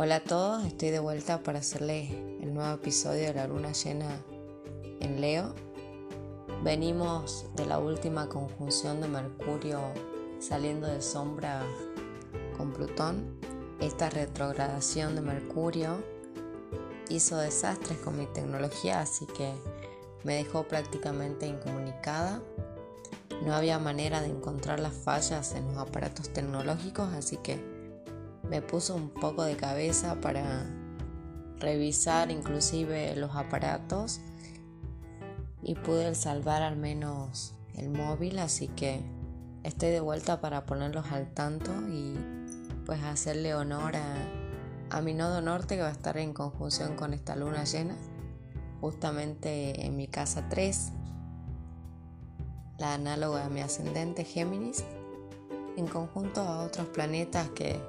Hola a todos, estoy de vuelta para hacerles el nuevo episodio de la luna llena en Leo. Venimos de la última conjunción de Mercurio saliendo de sombra con Plutón. Esta retrogradación de Mercurio hizo desastres con mi tecnología, así que me dejó prácticamente incomunicada. No había manera de encontrar las fallas en los aparatos tecnológicos, así que me puso un poco de cabeza para revisar inclusive los aparatos y pude salvar al menos el móvil, así que estoy de vuelta para ponerlos al tanto y pues hacerle honor a, a mi nodo norte que va a estar en conjunción con esta luna llena, justamente en mi casa 3, la análoga de mi ascendente Géminis, en conjunto a otros planetas que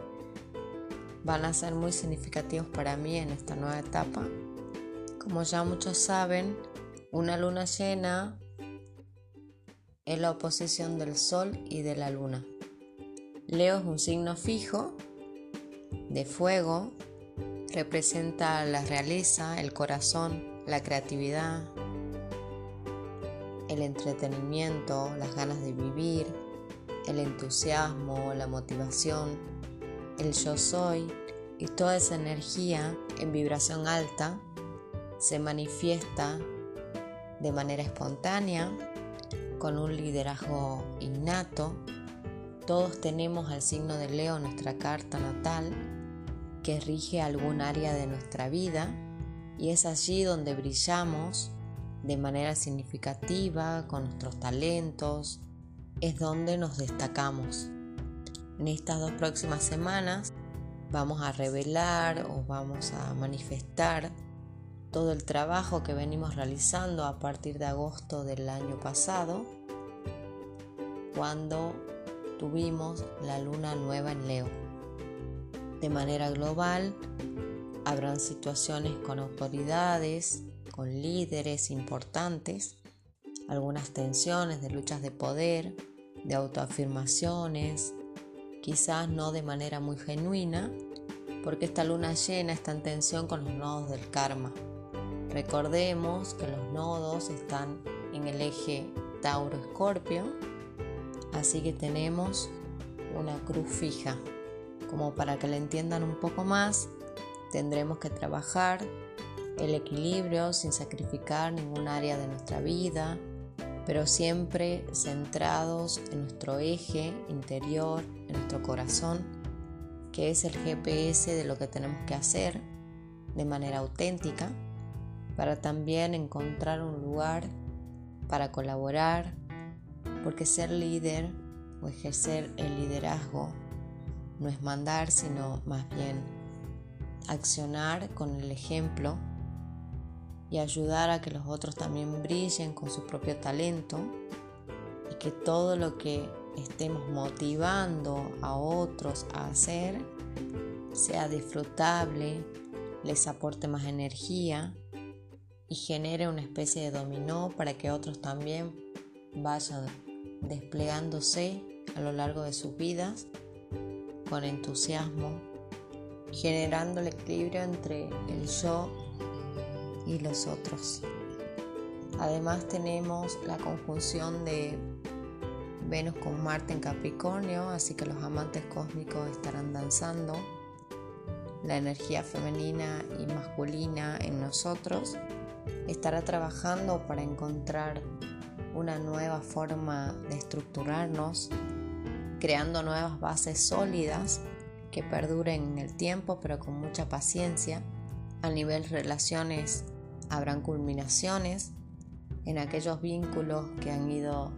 van a ser muy significativos para mí en esta nueva etapa. Como ya muchos saben, una luna llena es la oposición del Sol y de la Luna. Leo es un signo fijo de fuego, representa la realeza, el corazón, la creatividad, el entretenimiento, las ganas de vivir, el entusiasmo, la motivación, el yo soy y toda esa energía en vibración alta se manifiesta de manera espontánea, con un liderazgo innato. Todos tenemos al signo de Leo nuestra carta natal que rige algún área de nuestra vida y es allí donde brillamos de manera significativa con nuestros talentos, es donde nos destacamos. En estas dos próximas semanas vamos a revelar o vamos a manifestar todo el trabajo que venimos realizando a partir de agosto del año pasado, cuando tuvimos la luna nueva en Leo. De manera global, habrán situaciones con autoridades, con líderes importantes, algunas tensiones de luchas de poder, de autoafirmaciones, quizás no de manera muy genuina, porque esta luna llena está en tensión con los nodos del karma. Recordemos que los nodos están en el eje Tauro-Escorpio, así que tenemos una cruz fija. Como para que la entiendan un poco más, tendremos que trabajar el equilibrio sin sacrificar ningún área de nuestra vida, pero siempre centrados en nuestro eje interior, en nuestro corazón, que es el GPS de lo que tenemos que hacer de manera auténtica, para también encontrar un lugar para colaborar, porque ser líder o ejercer el liderazgo no es mandar, sino más bien accionar con el ejemplo y ayudar a que los otros también brillen con su propio talento y que todo lo que estemos motivando a otros a hacer sea disfrutable, les aporte más energía y genere una especie de dominó para que otros también vayan desplegándose a lo largo de sus vidas con entusiasmo, generando el equilibrio entre el yo y los otros. Además tenemos la conjunción de Venus con Marte en Capricornio, así que los amantes cósmicos estarán danzando. La energía femenina y masculina en nosotros estará trabajando para encontrar una nueva forma de estructurarnos, creando nuevas bases sólidas que perduren en el tiempo, pero con mucha paciencia. A nivel relaciones habrán culminaciones en aquellos vínculos que han ido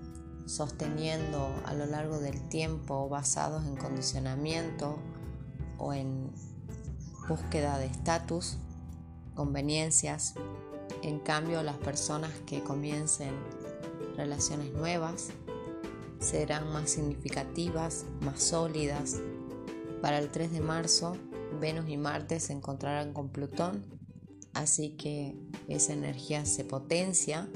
sosteniendo a lo largo del tiempo basados en condicionamiento o en búsqueda de estatus, conveniencias. En cambio, las personas que comiencen relaciones nuevas serán más significativas, más sólidas. Para el 3 de marzo, Venus y Marte se encontrarán con Plutón Así que esa energía se potencia,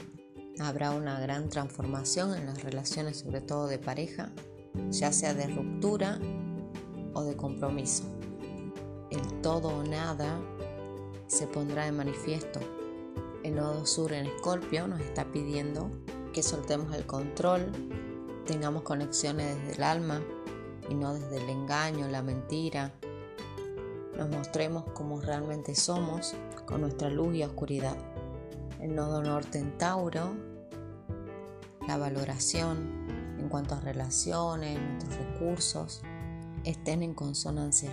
habrá una gran transformación en las relaciones, sobre todo de pareja, ya sea de ruptura o de compromiso. el todo o nada se pondrá de manifiesto. El nodo sur en Escorpio nos está pidiendo que soltemos el control, tengamos conexiones desde el alma y no desde el engaño, la mentira. Nos mostremos como realmente somos con nuestra luz y oscuridad. El nodo norte en Tauro, la valoración en cuanto a relaciones, nuestros recursos, estén en consonancia.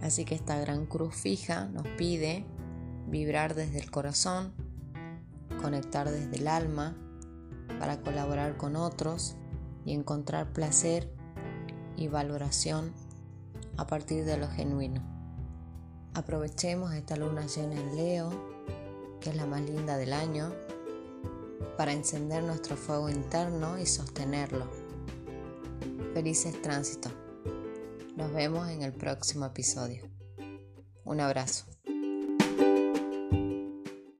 Así que esta gran cruz fija nos pide vibrar desde el corazón, conectar desde el alma para colaborar con otros y encontrar placer y valoración a partir de lo genuino. Aprovechemos esta luna llena en Leo, que es la más linda del año, para encender nuestro fuego interno y sostenerlo. Felices tránsitos. Nos vemos en el próximo episodio. Un abrazo.